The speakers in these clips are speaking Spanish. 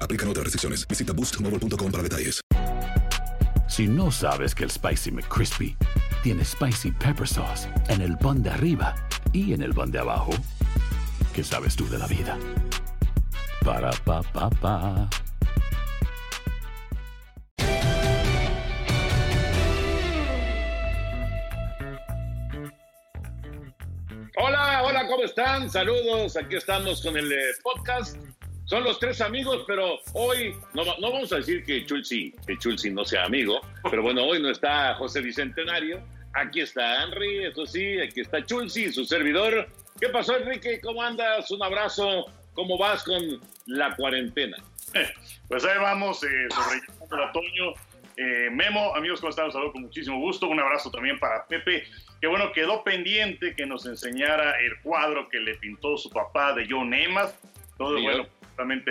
Aplican otras restricciones. Visita boostmobile.com para detalles. Si no sabes que el Spicy McCrispy tiene Spicy Pepper Sauce en el pan de arriba y en el pan de abajo, ¿qué sabes tú de la vida? Para, pa, pa, pa. Hola, hola, ¿cómo están? Saludos, aquí estamos con el eh, podcast. Son los tres amigos, pero hoy no, no vamos a decir que Chulsi, que Chulsi no sea amigo, pero bueno, hoy no está José Bicentenario, aquí está Henry, eso sí, aquí está Chulsi, su servidor. ¿Qué pasó, Enrique? ¿Cómo andas? Un abrazo. ¿Cómo vas con la cuarentena? Pues ahí vamos, eh, sobrellevando el otoño. Eh, Memo, amigos, ¿cómo están? Los saludo con muchísimo gusto. Un abrazo también para Pepe, que bueno, quedó pendiente que nos enseñara el cuadro que le pintó su papá de John Emas. Todo bueno.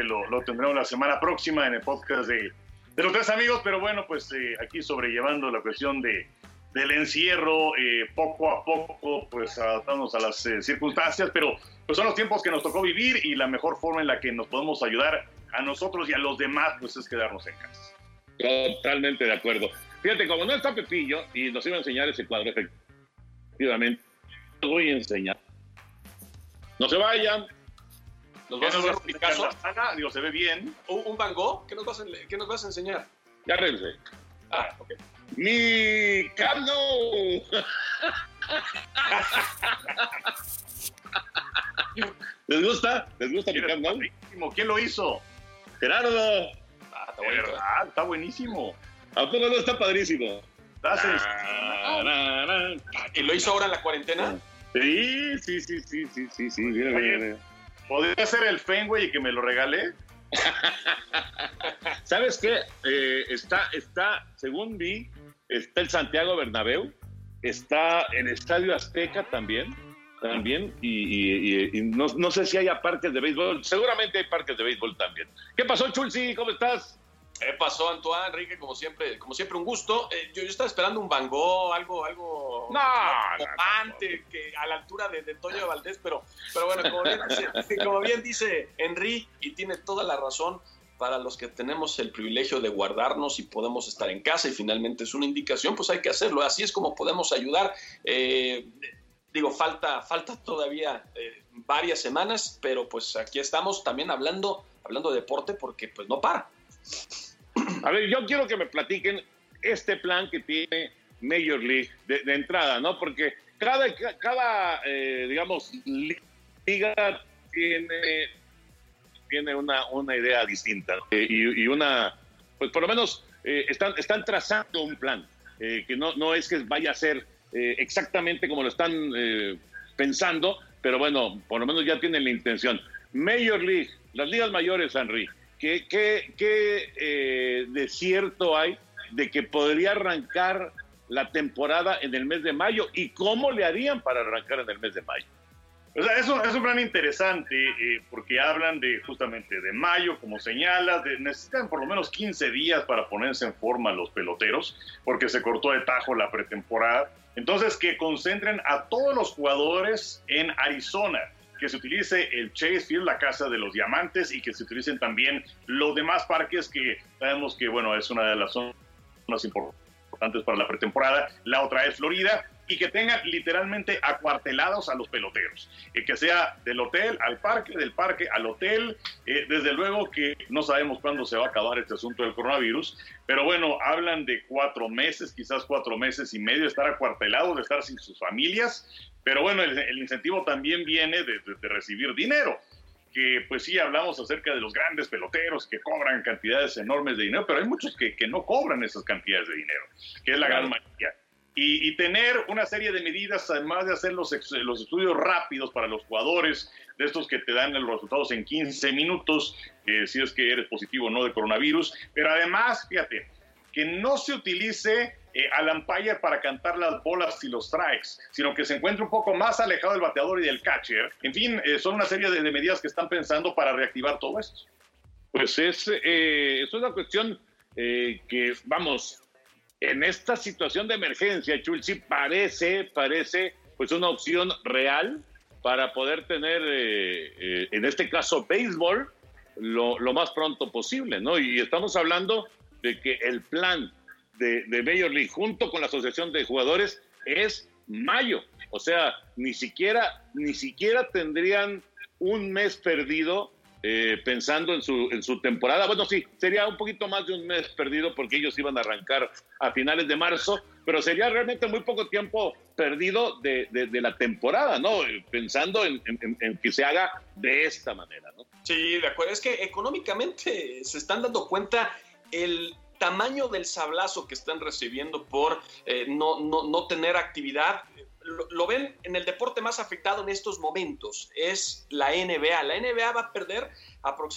Lo, lo tendremos la semana próxima en el podcast de, de los tres amigos, pero bueno, pues eh, aquí sobrellevando la cuestión de, del encierro, eh, poco a poco, pues adaptándonos a las eh, circunstancias, pero pues son los tiempos que nos tocó vivir y la mejor forma en la que nos podemos ayudar a nosotros y a los demás, pues es quedarnos en casa. Totalmente de acuerdo. Fíjate, como no está Pepillo y nos iba a enseñar ese cuadro, efectivamente, lo voy a enseñar. No se vayan. ¿Nos ¿Qué vas a hacer un Picasso? enseñar, Ana? Digo, se ve bien. ¿Un, un Van Gogh? ¿Qué nos, vas a, ¿Qué nos vas a enseñar? Ya regresé. Ah, ok. Mi Camp. ¿Les gusta? ¿Les gusta mi Camp Nou? ¿Quién lo hizo? Gerardo. Ah, está bonito. verdad, está buenísimo. ¿A poco no está padrísimo? Ah, na, na. ¿Y lo hizo ahora en la cuarentena? Sí, sí, sí, sí, sí, sí, sí. Mira, mira, mira. ¿Podría ser el Fenway y que me lo regale? ¿Sabes qué? Eh, está, está, según vi, está el Santiago Bernabéu, está el Estadio Azteca también, también, y, no, no sé si haya parques de béisbol, seguramente hay parques de béisbol también. ¿Qué pasó, Chulsi? ¿Cómo estás? ¿Qué pasó, Antoine, Enrique? Como siempre, como siempre un gusto. Eh, yo, yo estaba esperando un Van Gogh, algo, algo No, que a la altura de, de Toño Valdés, pero, pero bueno, como bien, dice, como bien dice Henry, y tiene toda la razón, para los que tenemos el privilegio de guardarnos y podemos estar en casa y finalmente es una indicación, pues hay que hacerlo. Así es como podemos ayudar. Eh, digo, falta, falta todavía eh, varias semanas, pero pues aquí estamos también hablando, hablando de deporte porque pues no para. A ver, yo quiero que me platiquen este plan que tiene Major League de, entrada, ¿no? Porque cada, cada eh, digamos, liga tiene, tiene una, una idea distinta ¿no? Eh, y, y una, pues por lo menos eh, están, están trazando un plan, que no, no es que vaya a ser exactamente como lo están pensando, pero bueno, por lo menos ya tienen la intención. Major League, las ligas mayores, Henry, ¿qué, qué, qué eh, de cierto hay de que podría arrancar la temporada en el mes de mayo y cómo le harían para arrancar en el mes de mayo? O sea, es un, es un plan interesante eh, porque hablan de justamente de mayo, como señalas, necesitan por lo menos 15 días para ponerse en forma los peloteros, porque se cortó de tajo la pretemporada. Entonces, que concentren a todos los jugadores en Arizona, que se utilice el Chase Field, la casa de los diamantes, y que se utilicen también los demás parques que sabemos que, bueno, es una de las zonas importantes para la pretemporada. La otra es Florida, y que tengan literalmente acuartelados a los peloteros. Eh, que sea del hotel al parque, del parque al hotel. Eh, desde luego que no sabemos cuándo se va a acabar este asunto del coronavirus, pero bueno, hablan de cuatro meses, quizás cuatro meses y medio, de estar acuartelados, de estar sin sus familias. Pero bueno, el, incentivo también viene de, recibir dinero que pues sí hablamos acerca de los grandes peloteros que cobran cantidades enormes de dinero, pero hay muchos que, que no cobran esas cantidades de dinero, que es la gran mayoría y, tener una serie de medidas, además de hacer los, los estudios rápidos para los jugadores, de estos que te dan los resultados en 15 minutos, si es que eres positivo o no de coronavirus, pero además, fíjate, que no se utilice eh, al umpire para cantar las bolas y los strikes, sino que se encuentre un poco más alejado del bateador y del catcher. En fin, eh, son una serie de, medidas que están pensando para reactivar todo esto. Pues es, eh, es una cuestión que, vamos, en esta situación de emergencia, Chulsi, parece, parece pues una opción real para poder tener, eh, eh, en este caso, béisbol lo, más pronto posible, ¿no? Y estamos hablando de que el plan de, de Major League junto con la Asociación de Jugadores es mayo. O sea, ni siquiera, ni siquiera tendrían un mes perdido eh, pensando en su, en su temporada. Bueno, sí, sería un poquito más de un mes perdido porque ellos iban a arrancar a finales de marzo, pero sería realmente muy poco tiempo perdido de, la temporada, ¿no? Pensando en, que se haga de esta manera, ¿no? Sí, de acuerdo. Es que económicamente se están dando cuenta el tamaño del sablazo que están recibiendo por eh, no, no, no tener actividad lo, ven en el deporte más afectado en estos momentos, es la NBA. La NBA va a perder,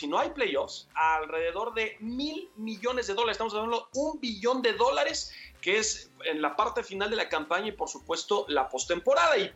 no hay playoffs, alrededor de mil millones de dólares. Estamos hablando de un billón de dólares, que es en la parte final de la campaña y, por supuesto, la postemporada. Y,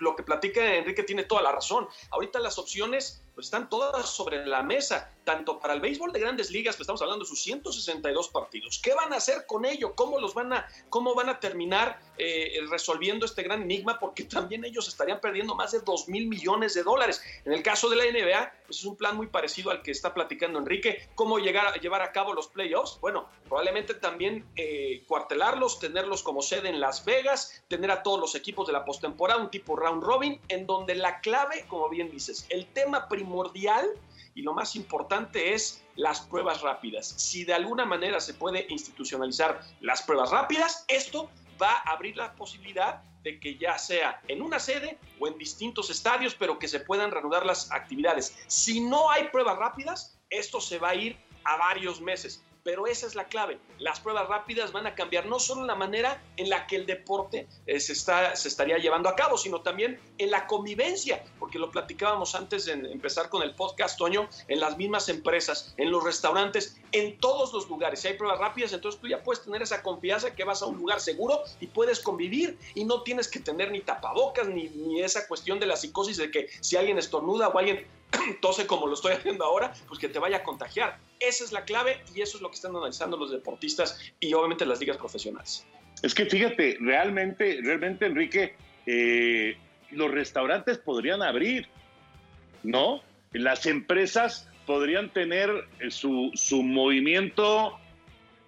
lo que platica Enrique tiene toda la razón. Ahorita las opciones pues están todas sobre la mesa, tanto para el béisbol de grandes ligas, que estamos hablando de sus 162 partidos. ¿Qué van a hacer con ello? ¿Cómo los van a, cómo van a terminar eh, resolviendo este gran enigma? Porque también ellos estarían perdiendo más de 2 mil millones de dólares. En el caso de la NBA, pues es un plan muy parecido al que está platicando Enrique. ¿Cómo llegar a llevar a cabo los playoffs? Bueno, probablemente también eh, cuartelarlos, tenerlos como sede en Las Vegas, tener a todos los equipos de la postemporada, un tipo round robin, en donde la clave, como bien dices, el tema primordial y lo más importante es las pruebas rápidas. Si de alguna manera se puede institucionalizar las pruebas rápidas, esto va a abrir la posibilidad de que ya sea en una sede o en distintos estadios, pero que se puedan reanudar las actividades. Si no hay pruebas rápidas, esto se va a ir a varios meses pero esa es la clave. Las pruebas rápidas van a cambiar no solo la manera en la que el deporte eh, se, está, se estaría llevando a cabo, sino también en la convivencia, porque lo platicábamos antes de empezar con el podcast, Toño, en las mismas empresas, en los restaurantes, en todos los lugares. Si hay pruebas rápidas, entonces tú ya puedes tener esa confianza que vas a un lugar seguro y puedes convivir y no tienes que tener ni tapabocas ni, ni esa cuestión de la psicosis de que si alguien estornuda o alguien tose como lo estoy haciendo ahora, pues que te vaya a contagiar. Esa es la clave y eso es lo que están analizando los deportistas y obviamente las ligas profesionales. Es que fíjate, realmente, realmente, Enrique, eh, los restaurantes podrían abrir, ¿no? Las empresas podrían tener eh, su, su movimiento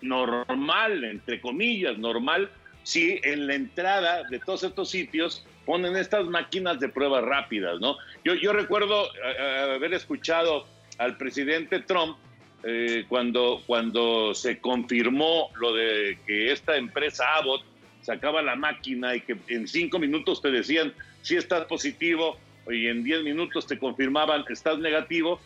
normal, entre comillas, normal, si en la entrada de todos estos sitios ponen estas máquinas de pruebas rápidas, ¿no? Yo, yo recuerdo eh, eh, haber escuchado al presidente Trump eh, cuando, cuando se confirmó lo de que esta empresa Abbott sacaba la máquina y que en cinco minutos te decían si estás positivo y en diez minutos te confirmaban estás negativo,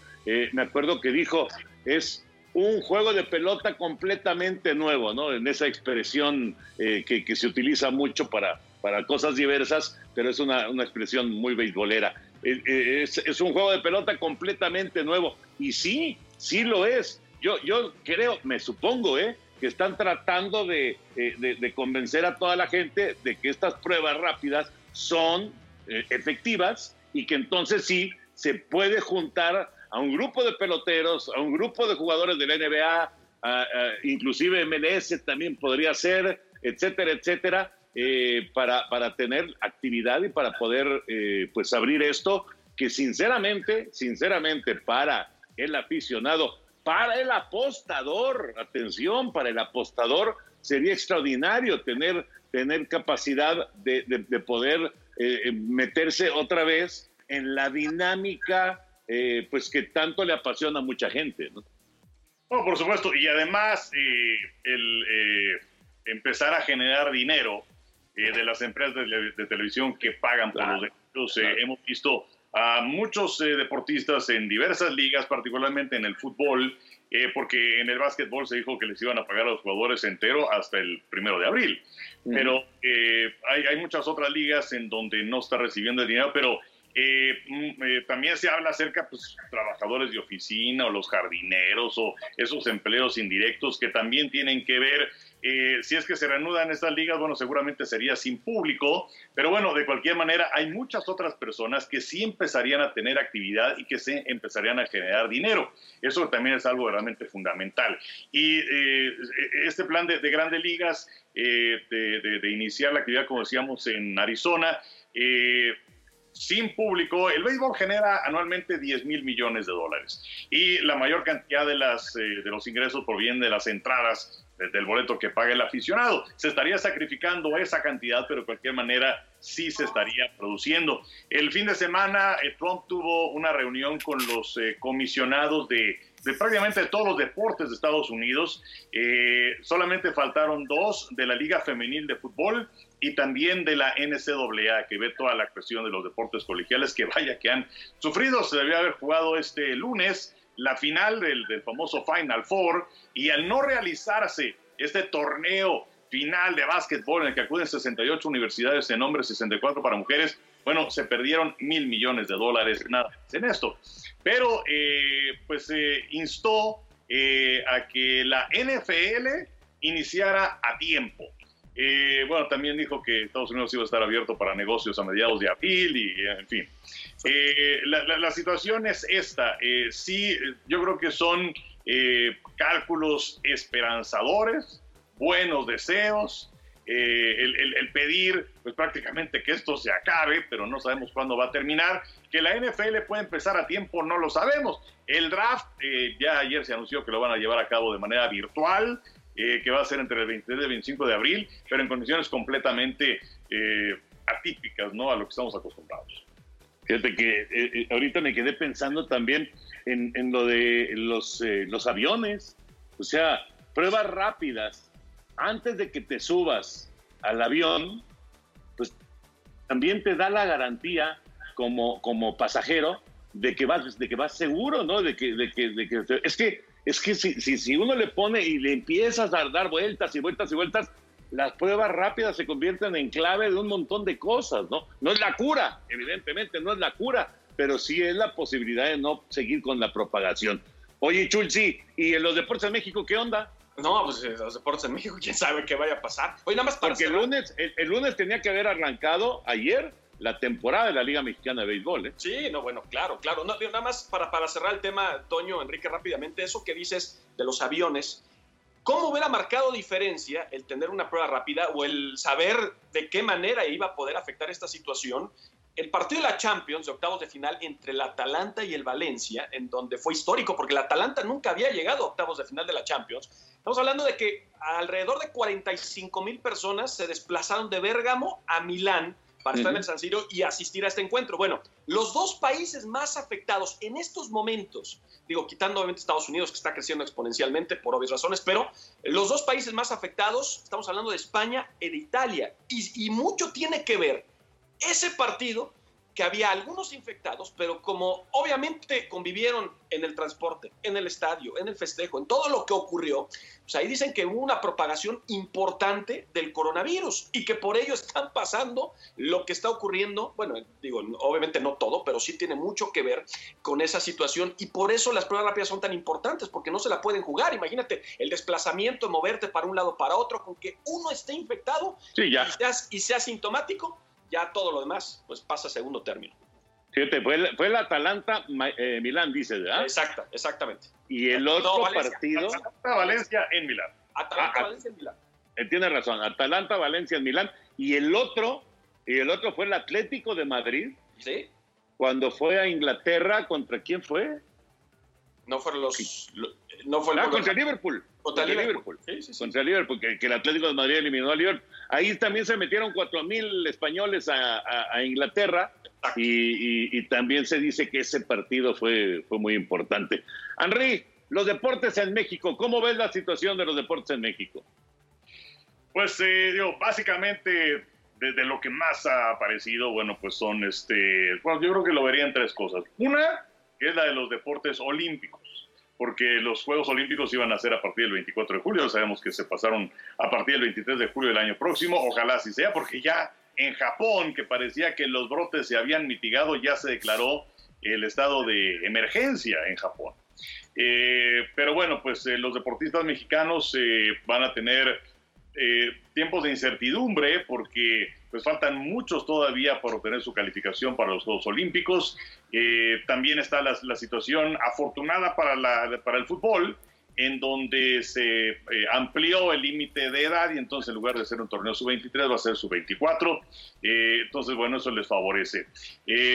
me acuerdo que dijo es un juego de pelota completamente nuevo, ¿no? En esa expresión que, que, se utiliza mucho para, para cosas diversas, pero es una, una expresión muy beisbolera. Eh, eh, es, un juego de pelota completamente nuevo. Y sí, sí lo es. Yo, yo creo, me supongo, ¿eh? que están tratando de, eh, de, convencer a toda la gente de que estas pruebas rápidas son efectivas y que entonces sí se puede juntar a un grupo de peloteros, a un grupo de jugadores de la NBA, inclusive MLS también podría ser, etcétera, etcétera, eh, para, para tener actividad y para poder eh, pues abrir esto que sinceramente, sinceramente para el aficionado, para el apostador, atención, para el apostador sería extraordinario tener, tener capacidad de, de, poder eh, meterse otra vez en la dinámica pues que tanto le apasiona a mucha gente. ¿no? por supuesto, y además el empezar a generar dinero eh, de las empresas de, televisión que pagan por los derechos. Eh, hemos visto a muchos eh, deportistas en diversas ligas, particularmente en el fútbol, porque en el básquetbol se dijo que les iban a pagar a los jugadores entero hasta el primero de abril. Pero hay, hay, muchas otras ligas en donde no está recibiendo el dinero, pero mm, también se habla acerca de pues, trabajadores de oficina o los jardineros o esos empleos indirectos que también tienen que ver eh, si es que se reanudan estas ligas, bueno, seguramente sería sin público, pero bueno, de cualquier manera, hay muchas otras personas que sí empezarían a tener actividad y que se empezarían a generar dinero. Eso también es algo realmente fundamental. Y eh, este plan de, grandes ligas, eh, de, iniciar la actividad, como decíamos, en Arizona, sin público, el béisbol genera anualmente 10 mil millones de dólares y la mayor cantidad de, las, de los ingresos provienen de las entradas del boleto que paga el aficionado. Se estaría sacrificando esa cantidad, pero de cualquier manera sí se estaría produciendo. El fin de semana eh, Trump tuvo una reunión con los eh, comisionados de, prácticamente todos los deportes de Estados Unidos. Eh, solamente faltaron dos de la Liga Femenil de Fútbol y también de la NCAA, que ve toda la cuestión de los deportes colegiales, que vaya que han sufrido. Se debía haber jugado este lunes la final del, famoso Final Four y al no realizarse este torneo final de básquetbol en el que acuden 68 universidades en hombres, 64 para mujeres, bueno, se perdieron mil millones de dólares nada en esto. Pero eh, pues se instó eh, a que la NFL iniciara a tiempo. Eh, bueno, también dijo que Estados Unidos iba a estar abierto para negocios a mediados de abril y, en fin. Eh, la, situación es esta. Eh, sí, yo creo que son cálculos esperanzadores, buenos deseos, el, pedir pues prácticamente que esto se acabe, pero no sabemos cuándo va a terminar. Que la NFL puede empezar a tiempo, no lo sabemos. El draft, ya ayer se anunció que lo van a llevar a cabo de manera virtual. Eh, que va a ser entre el 23 y el 25 de abril, pero en condiciones completamente eh, atípicas, ¿no? A lo que estamos acostumbrados. Fíjate que eh, ahorita me quedé pensando también en, en lo de los, los aviones, o sea, pruebas rápidas antes de que te subas al avión, pues también te da la garantía como, como pasajero de que vas, de que vas seguro, ¿no? De que, de que, de que es que es que si, si, si uno le pone y le empiezas a dar vueltas y vueltas y vueltas, las pruebas rápidas se convierten en clave de un montón de cosas, ¿no? No es la cura, evidentemente no es la cura, pero sí es la posibilidad de no seguir con la propagación. Oye, Chulsi, ¿y en los deportes en México qué onda? No, pues en los deportes en México, quién sabe qué vaya a pasar. Oye, nada más Porque el lunes, el lunes tenía que haber arrancado ayer la temporada de la Liga Mexicana de Béisbol. ¿eh? Sí, no, bueno, claro, claro. No, nada más para, para cerrar el tema, Toño, Enrique, rápidamente, eso que dices de los aviones, ¿cómo hubiera marcado diferencia el tener una prueba rápida o el saber de qué manera iba a poder afectar esta situación? El partido de la Champions de octavos de final entre el Atalanta y el Valencia, en donde fue histórico, porque el Atalanta nunca había llegado a octavos de final de la Champions. Estamos hablando de que alrededor de 45 mil personas se desplazaron de Bérgamo a Milán para estar en el San Siro y asistir a este encuentro. Bueno, los dos países más afectados en estos momentos, digo, quitando obviamente Estados Unidos, que está creciendo exponencialmente por obvias razones, pero los dos países más afectados, estamos hablando de España y de Italia, y, y mucho tiene que ver ese partido que había algunos infectados, pero como obviamente convivieron en el transporte, en el estadio, en el festejo, en todo lo que ocurrió, pues ahí dicen que hubo una propagación importante del coronavirus y que por ello están pasando lo que está ocurriendo, bueno, digo, obviamente no todo, pero sí tiene mucho que ver con esa situación y por eso las pruebas rápidas son tan importantes, porque no se la pueden jugar. Imagínate el desplazamiento, moverte para un lado para otro, con que uno esté infectado Y, sea, y sea sintomático, ya todo lo demás pues pasa a segundo término. Fíjate, fue, el- fue el Atalanta eh, Milán, dices, ¿verdad? Exacta, exactamente. Y el otro No, Valencia. partido, Atalanta, Valencia en Milán. Atalanta, Ah, ah. Valencia, Milán. eh, tiene razón, Atalanta, Valencia, en Milán. Y el otro, y el otro fue el Atlético de Madrid, ¿Sí? cuando fue a Inglaterra, ¿contra quién fue? No fueron los. lo- no fue el Ah, contra Liverpool. Contra Liverpool. Sí, sí, sí. Contra Liverpool, que, que el Atlético de Madrid eliminó a Liverpool. Ahí también se metieron cuatro mil españoles a, a- a Inglaterra y, y- y también se dice que ese partido fue, fue muy importante. Henry, los deportes en México, ¿cómo ves la situación de los deportes en México? Pues eh, digo, básicamente desde lo que más ha aparecido, bueno, pues son este, bueno, yo creo que lo vería en tres cosas. Una, que es la de los deportes olímpicos, porque los Juegos Olímpicos iban a ser a partir del 24 de julio, sabemos que se pasaron a partir del 23 de julio del año próximo, ojalá así sea, porque ya en Japón, que parecía que los brotes se habían mitigado, ya se declaró el estado de emergencia en Japón. Eh, pero bueno, pues eh, los deportistas mexicanos eh, van a tener tiempos de incertidumbre porque pues faltan muchos todavía para obtener su calificación para los Juegos Olímpicos. Eh, también está la, situación afortunada para, la, para el fútbol, en donde se eh, amplió el límite de edad y entonces en lugar de ser un torneo sub-23 va a ser sub-24. Eh, entonces, bueno, eso les favorece.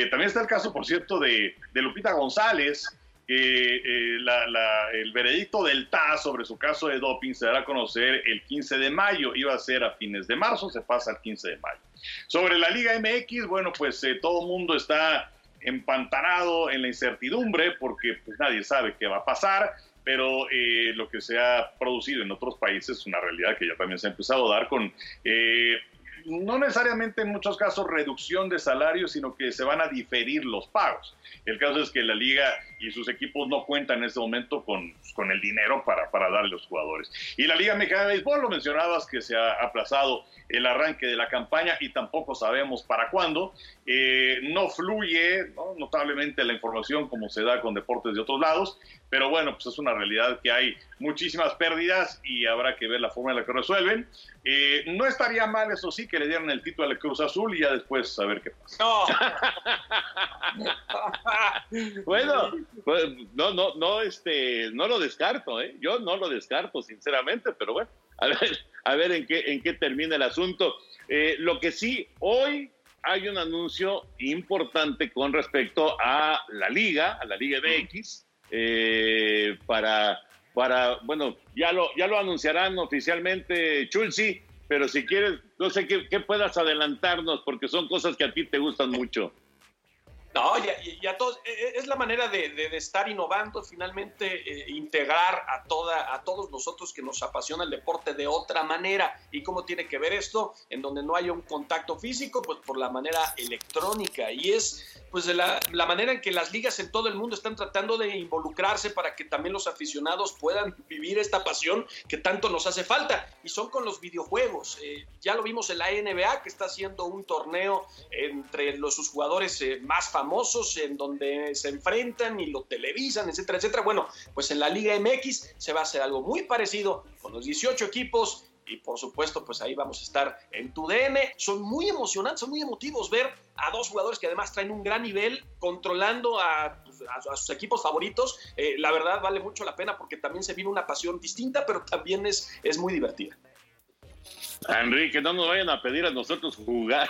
También está el caso, por cierto, de, Lupita González, la- el veredicto del TAS sobre su caso de doping se dará a conocer el 15 de mayo. Iba a ser a fines de marzo, se pasa al 15 de mayo. Sobre la Liga MX, bueno, pues todo el mundo está empantanado en la incertidumbre porque pues, nadie sabe qué va a pasar, pero eh, lo que se ha producido en otros países es una realidad que ya también se ha empezado a dar con... eh, no necesariamente en muchos casos reducción de salarios, sino que se van a diferir los pagos. El caso es que la liga y sus equipos no cuentan en este momento con, con el dinero para, para darle a los jugadores. Y la Liga Mexicana de Béisbol, lo mencionabas, que se ha aplazado el arranque de la campaña y tampoco sabemos para cuándo. Eh, no fluye ¿no? notablemente la información como se da con deportes de otros lados, pero bueno, pues es una realidad que hay muchísimas pérdidas y habrá que ver la forma en la que resuelven. Eh, no estaría mal, eso sí, que le dieran el título al Cruz Azul y ya después saber qué pasa. No. Bueno, pues, no, no, no, este, no lo descarto, ¿eh? Yo no lo descarto, sinceramente, pero bueno, a ver, a ver en qué, en qué termina el asunto. Eh, lo que sí, hoy hay un anuncio importante con respecto a la Liga, a la Liga MX, eh, para, para, bueno, ya lo, ya lo anunciarán oficialmente, Chulsi, pero si quieres, no sé qué, qué puedas adelantarnos, porque son cosas que a ti te gustan mucho. No, ya, ya todos, eh, es la manera de, de- de estar innovando, finalmente eh, integrar a, toda, a todos nosotros que nos apasiona el deporte de otra manera. ¿Y cómo tiene que ver esto? En donde no haya un contacto físico, pues por la manera electrónica. Y es pues de la, la manera en que las ligas en todo el mundo están tratando de involucrarse para que también los aficionados puedan vivir esta pasión que tanto nos hace falta. Y son con los videojuegos. Eh, ya lo vimos en la NBA, que está haciendo un torneo entre los, sus jugadores eh, más famosos, en donde se enfrentan y lo televisan, etcétera, etcétera. Bueno, pues en la Liga MX se va a hacer algo muy parecido con los 18 equipos. Y por supuesto, pues ahí vamos a estar en tu DN. Son muy emocionantes, son muy emotivos ver a dos jugadores que además traen un gran nivel controlando a, a- a sus equipos favoritos. Eh, la verdad vale mucho la pena porque también se vive una pasión distinta, pero también es, es muy divertida. Enrique, no nos vayan a pedir a nosotros jugar.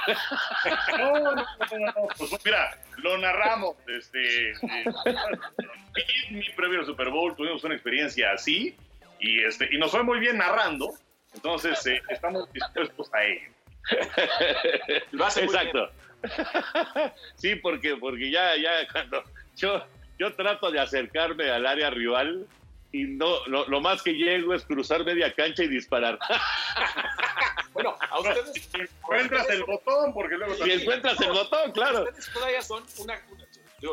No, no, no, no, Pues mira, lo narramos. Este, eh, mi, previo al Super Bowl tuvimos una experiencia así y, este, y nos fue muy bien narrando. Entonces, eh, estamos dispuestos a ello. Lo hace Exacto. Sí, porque, porque ya, ya cuando yo, yo trato de acercarme al área rival y no, lo, lo más que llego es cruzar media cancha y disparar. Bueno, a ustedes. Encuentras el botón porque luego Si encuentras el botón, claro. Ustedes todavía son una,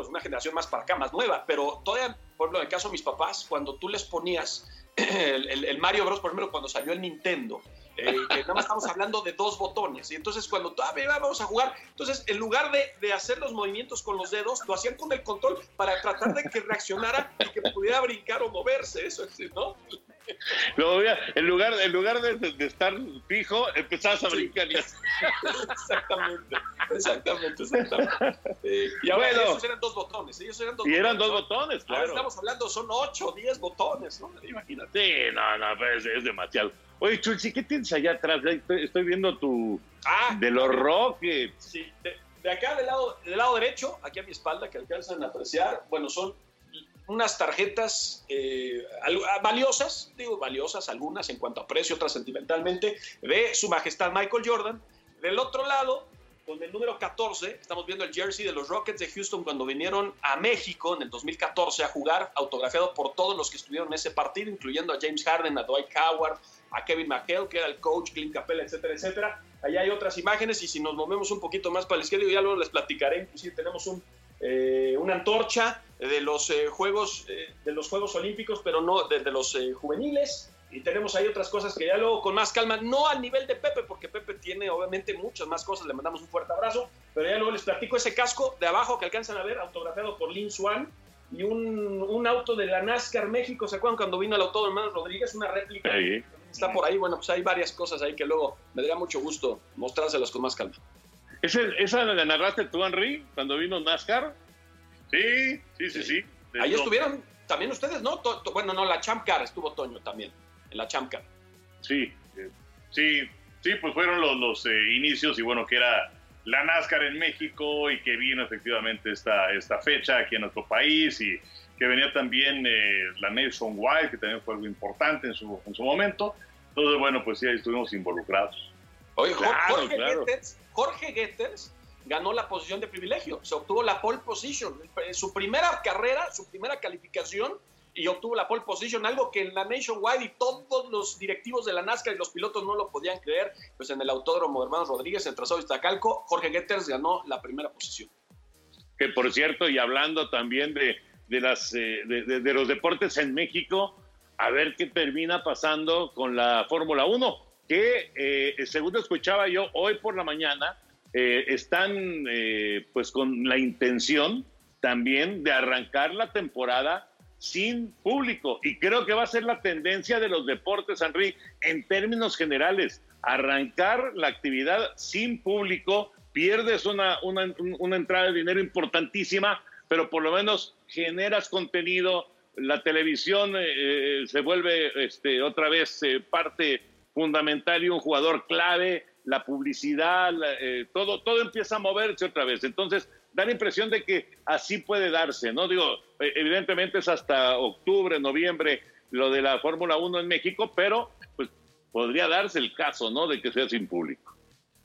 una generación más para acá, más nueva, pero todavía, por ejemplo, en el caso de mis papás, cuando tú les ponías el, el- el Mario Bros, por ejemplo, cuando salió el Nintendo, eh, que nada más estamos hablando de dos botones, y entonces cuando tú, ah, vamos a jugar, entonces en lugar de, de hacer los movimientos con los dedos, lo hacían con el control para tratar de que reaccionara y que pudiera brincar o moverse, eso es, ¿no? Luego, ya, en lugar, en lugar de, estar fijo, empezabas a brincar. y así. Exactamente, exactamente, exactamente. Eh, y ahora Bueno. esos eran dos botones, ellos eran dos Y eran dos botones, Ahora claro. estamos hablando, son ocho, diez botones, ¿no? Imagínate. Sí, no, no, pues es, demasiado. Oye, Chulsi, ¿qué tienes allá atrás? Estoy viendo tu... Ah, de los Rockets. Sí, de, de acá del lado, del lado derecho, aquí a mi espalda, que alcanzan a apreciar, bueno, son unas tarjetas eh, al- valiosas, digo valiosas algunas en cuanto a precio, otras sentimentalmente, de Su Majestad Michael Jordan. Del otro lado, con el número 14, estamos viendo el jersey de los Rockets de Houston cuando vinieron a México en el 2014 a jugar, autografiado por todos los que estuvieron en ese partido, incluyendo a James Harden, a Dwight Howard, a Kevin McHale, que era el coach, Clint Capella, etcétera, etcétera. Allá hay otras imágenes y si nos movemos un poquito más para la izquierda, ya luego les platicaré, inclusive tenemos un, eh, una antorcha de los, eh, juegos, eh, de los Juegos Olímpicos, pero no de, de los eh, juveniles. Y tenemos ahí otras cosas que ya luego con más calma, no al nivel de Pepe, porque Pepe tiene obviamente muchas más cosas, le mandamos un fuerte abrazo, pero ya luego les platico ese casco de abajo que alcanzan a ver, autografiado por Lin Swan, y un, un auto de la NASCAR México, ¿se acuerdan cuando vino el autódromo Hermanos Rodríguez? Una réplica. Está por ahí, bueno, pues hay varias cosas ahí que luego me daría mucho gusto mostrárselas con más calma. ¿Ese- ¿Esa la narraste tú, Henry, cuando vino NASCAR? Sí, sí, sí, sí. Ahí estuvieron también ustedes, ¿no? To- to- bueno, no, la Champ Car estuvo Toño también, en la Champ Car. Sí, eh, sí, sí, pues fueron los, los eh, inicios y bueno, que era la NASCAR en México y que vino efectivamente esta, esta fecha aquí en nuestro país y que venía también eh, la Nationwide, que también fue algo importante en su, en su momento. Entonces, bueno, pues sí, ahí estuvimos involucrados. Oye, Claro, Jorge, claro. Getters, Jorge Getters ganó la posición de privilegio, se obtuvo la pole position, en su primera carrera, su primera calificación y obtuvo la pole position, algo que en la Nationwide y todos los directivos de la NASCAR y los pilotos no lo podían creer, pues en el autódromo de Hermanos Rodríguez, en Trazado Iztacalco, Jorge Getters ganó la primera posición. Que por cierto, y hablando también de, de las, eh, de, de- de los deportes en México, a ver qué termina pasando con la Fórmula 1, que eh, según escuchaba yo hoy por la mañana, eh, están eh, pues con la intención también de arrancar la temporada sin público. Y creo que va a ser la tendencia de los deportes, Henry, en términos generales. Arrancar la actividad sin público, pierdes una, una, una entrada de dinero importantísima, pero por lo menos generas contenido, la televisión eh, se vuelve este, otra vez parte fundamental y un jugador clave, la publicidad, eh, todo, todo empieza a moverse otra vez. Entonces, da la impresión de que así puede darse, ¿no? Digo, eh, evidentemente es hasta octubre, noviembre lo de la Fórmula 1 en México, pero pues podría darse el caso, ¿no? De que sea sin público.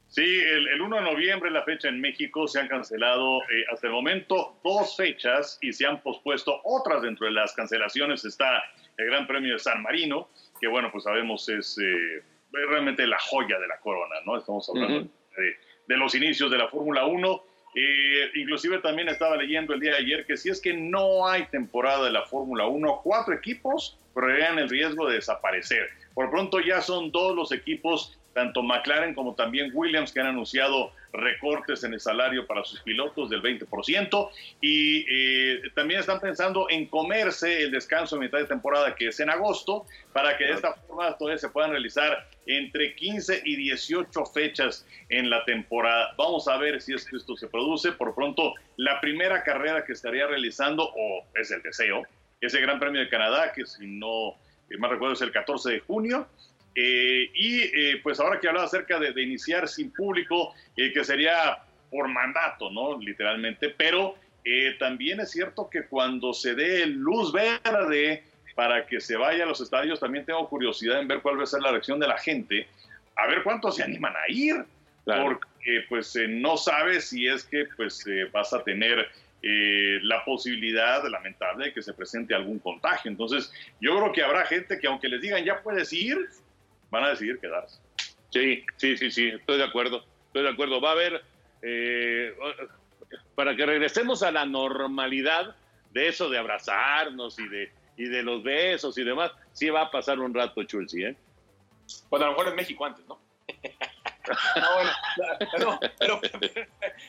Sí, el, el 1 de noviembre, la fecha en México, se han cancelado eh, hasta el momento dos fechas y se han pospuesto otras dentro de las cancelaciones. Está el Gran Premio de San Marino, que bueno, pues sabemos es realmente la joya de la corona, ¿no? Estamos hablando de, de los inicios de la Fórmula 1. Eh, inclusive también estaba leyendo el día de ayer que si es que no hay temporada de la Fórmula 1, cuatro equipos correrían el riesgo de desaparecer. Por pronto ya son dos los equipos, tanto McLaren como también Williams, que han anunciado recortes en el salario para sus pilotos del 20% y eh, también están pensando en comerse el descanso de mitad de temporada que es en agosto para que de esta forma todavía se puedan realizar entre 15 y 18 fechas en la temporada. Vamos a ver si es que esto se produce. Por pronto, la primera carrera que estaría realizando, o es el deseo, es el Gran Premio de Canadá, que si no eh, más recuerdo es el 14 de junio. Eh, y eh, pues ahora que hablaba acerca de, de iniciar sin público, eh, que sería por mandato, ¿no? Literalmente, pero eh, también es cierto que cuando se dé luz verde para que se vaya a los estadios, también tengo curiosidad en ver cuál va a ser la reacción de la gente, a ver cuántos se animan a ir, Claro. porque pues eh, no sabes si es que pues vas a tener eh, la posibilidad lamentable de que se presente algún contagio. Entonces, yo creo que habrá gente que aunque les digan ya puedes ir, van a decidir quedarse. Sí, sí, sí, sí, estoy de acuerdo, estoy de acuerdo. Va a haber, eh, para que regresemos a la normalidad de eso de abrazarnos y de, y de los besos y demás, sí va a pasar un rato, Chulsi, ¿eh? Bueno, a lo mejor en México antes, ¿no? No, bueno, no, pero,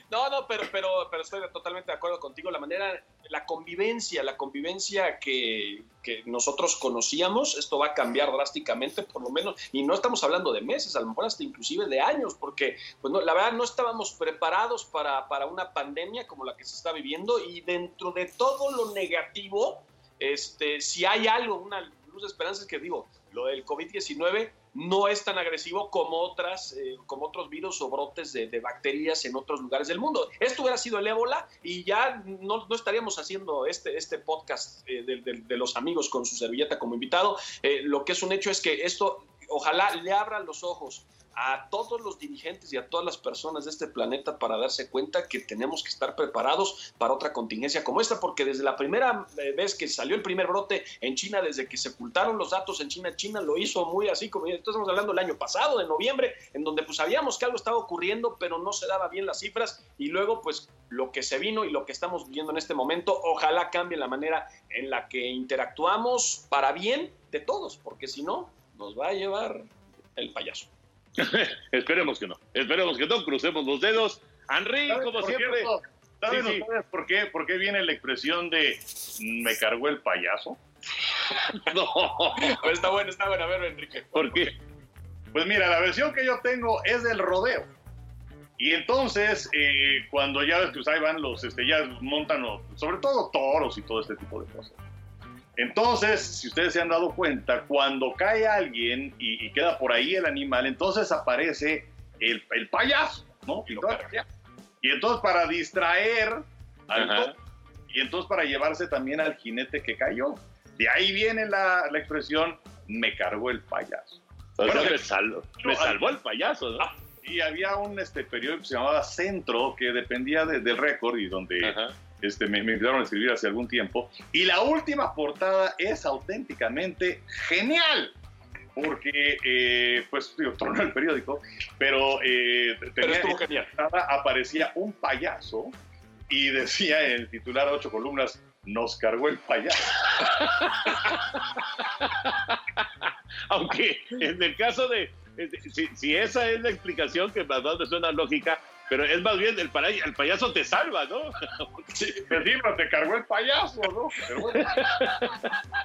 no, no, pero, pero, estoy totalmente de acuerdo contigo. La manera, la convivencia, la convivencia que, nosotros conocíamos, esto va a cambiar drásticamente, por lo menos, y no estamos hablando de meses, a lo mejor hasta inclusive de años, porque pues la verdad no estábamos preparados para, para una pandemia como la que se está viviendo y dentro de todo lo negativo, este, si hay algo, una luz de esperanza es que digo, lo del COVID-19 no es tan agresivo como, otras, eh, como otros virus o brotes de, de, bacterias en otros lugares del mundo. Esto hubiera sido el ébola y ya no, estaríamos haciendo este, este podcast eh, de, de, de, los amigos con su servilleta como invitado. Eh, lo que es un hecho es que esto ojalá le abran los ojos a todos los dirigentes y a todas las personas de este planeta para darse cuenta que tenemos que estar preparados para otra contingencia como esta, porque desde la primera eh, vez que salió el primer brote en China, desde que se ocultaron los datos en China, China lo hizo muy así, como estamos hablando el año pasado, de noviembre, en donde pues sabíamos que algo estaba ocurriendo, pero no se daba bien las cifras, y luego pues lo que se vino y lo que estamos viendo en este momento, ojalá cambie la manera en la que interactuamos para bien de todos, porque si no, nos va a llevar el payaso. Esperemos que no. Esperemos que no. Crucemos los dedos. Henry, como siempre. Cierto, ¿Saben sí, ustedes por, qué, por qué viene la expresión de me cargó el payaso? no. está bueno, está bueno. A ver, Enrique. ¿Por qué? Pues mira, la versión que yo tengo es del rodeo. Y entonces, eh, cuando ya ves que pues, ahí van los, este, ya montan, sobre todo toros y todo este tipo de cosas. Entonces, si ustedes se han dado cuenta, cuando cae alguien y, y queda por ahí el animal, entonces aparece el, el payaso, ¿no? Y, y, entonces para distraer al y entonces para llevarse también al jinete que cayó. De ahí viene la, la expresión, me cargó el payaso. Bueno, me, salvo, me salvó el payaso, ¿no? Y había un este, periódico que se llamaba Centro, que dependía de, del récord y donde... Ajá este, me, me invitaron a escribir hace algún tiempo. Y la última portada es auténticamente genial. Porque, eh, pues, digo, tronó el periódico, pero, eh, pero estuvo genial. aparecía un payaso y decía en el titular ocho columnas, nos cargó el payaso. Aunque en el caso de, si, si, esa es la explicación que más me suena lógica, pero es más bien el, pay el payaso te salva, ¿no? Sí, encima te cargó el payaso, ¿no? Bueno.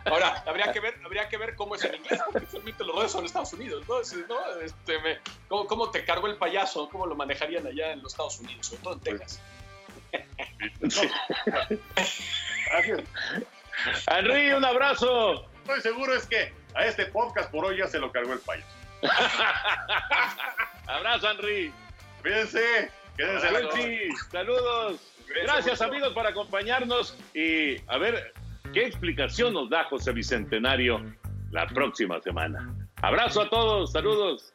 Ahora, habría que, ver, habría que ver cómo es en inglés, porque realmente los rodes son en Estados Unidos, ¿no? ¿no? Este, me, ¿cómo, ¿cómo, te cargó el payaso? ¿Cómo lo manejarían allá en los Estados Unidos, sobre todo en Texas? Sí. Gracias. Henry, un abrazo. Estoy seguro es que a este podcast por hoy ya se lo cargó el payaso. abrazo, Henry. Cuídense. Quédense. Sí, saludos. Gracias amigos por acompañarnos y a ver qué explicación nos da José Bicentenario la próxima semana. Abrazo a todos, saludos.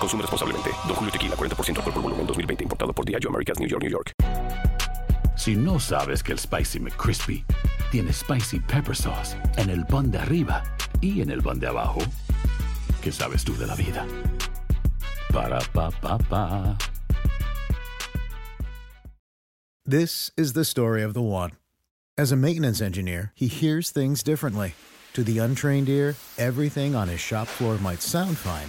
Consume responsablemente. Don Julio Tequila, 40% alcohol por volumen, 2020. Importado por Diageo Americas, New York, New York. Si no sabes que el Spicy McCrispy tiene Spicy Pepper Sauce en el pan de arriba y en el pan de abajo, ¿qué sabes tú de la vida? Para, pa, pa, pa. This is the story of the one. As a maintenance engineer, he hears things differently. To the untrained ear, everything on his shop floor might sound fine